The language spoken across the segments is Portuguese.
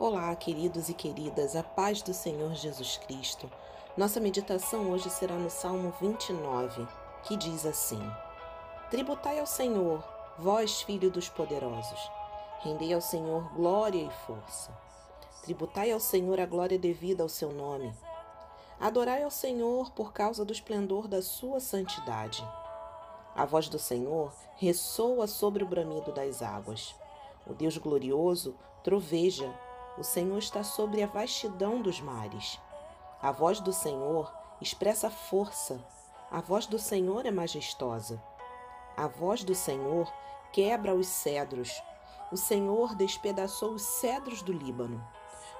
Olá, queridos e queridas, a paz do Senhor Jesus Cristo. Nossa meditação hoje será no Salmo 29, que diz assim: Tributai ao Senhor, vós, filho dos poderosos. Rendei ao Senhor glória e força. Tributai ao Senhor a glória devida ao seu nome. Adorai ao Senhor por causa do esplendor da sua santidade. A voz do Senhor ressoa sobre o bramido das águas. O Deus glorioso troveja o Senhor está sobre a vastidão dos mares. A voz do Senhor expressa força. A voz do Senhor é majestosa. A voz do Senhor quebra os cedros. O Senhor despedaçou os cedros do Líbano.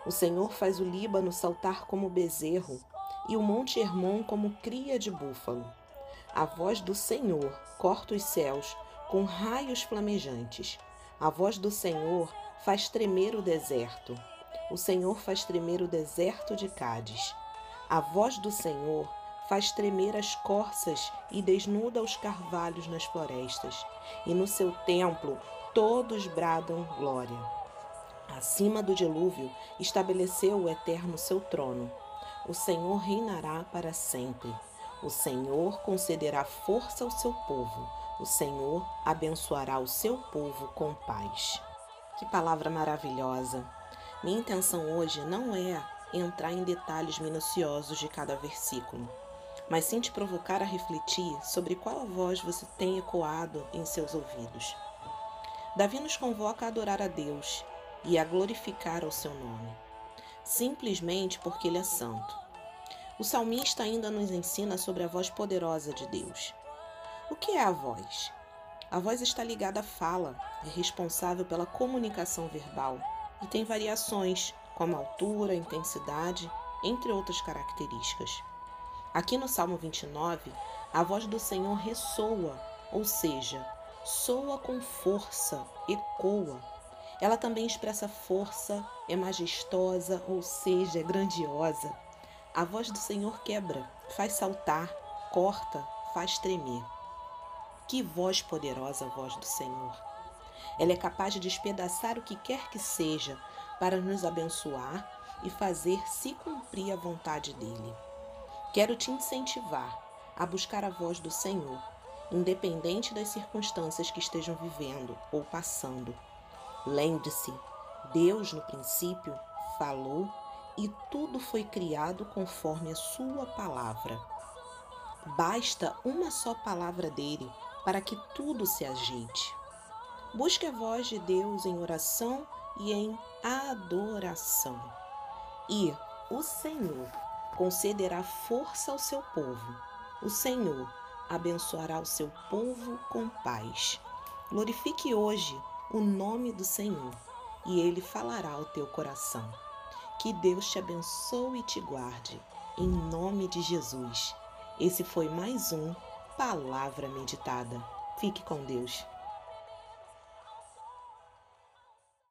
O Senhor faz o Líbano saltar como bezerro e o Monte Hermon como cria de búfalo. A voz do Senhor corta os céus com raios flamejantes. A voz do Senhor faz tremer o deserto. O Senhor faz tremer o deserto de Cádiz. A voz do Senhor faz tremer as corças e desnuda os carvalhos nas florestas. E no seu templo todos bradam glória. Acima do dilúvio estabeleceu o Eterno seu trono. O Senhor reinará para sempre. O Senhor concederá força ao seu povo. O Senhor abençoará o seu povo com paz. Que palavra maravilhosa! Minha intenção hoje não é entrar em detalhes minuciosos de cada versículo, mas sim te provocar a refletir sobre qual voz você tem ecoado em seus ouvidos. Davi nos convoca a adorar a Deus e a glorificar o seu nome, simplesmente porque ele é santo. O salmista ainda nos ensina sobre a voz poderosa de Deus. O que é a voz? A voz está ligada à fala, é responsável pela comunicação verbal e tem variações, como altura, intensidade, entre outras características. Aqui no Salmo 29, a voz do Senhor ressoa, ou seja, soa com força, ecoa. Ela também expressa força, é majestosa, ou seja, é grandiosa. A voz do Senhor quebra, faz saltar, corta, faz tremer. Que voz poderosa a voz do Senhor! Ela é capaz de despedaçar o que quer que seja para nos abençoar e fazer se cumprir a vontade dele. Quero te incentivar a buscar a voz do Senhor, independente das circunstâncias que estejam vivendo ou passando. Lembre-se, Deus no princípio falou e tudo foi criado conforme a sua palavra. Basta uma só palavra dele para que tudo se ajeite. Busque a voz de Deus em oração e em adoração. E o Senhor concederá força ao seu povo. O Senhor abençoará o seu povo com paz. Glorifique hoje o nome do Senhor e ele falará ao teu coração. Que Deus te abençoe e te guarde, em nome de Jesus. Esse foi mais um Palavra Meditada. Fique com Deus.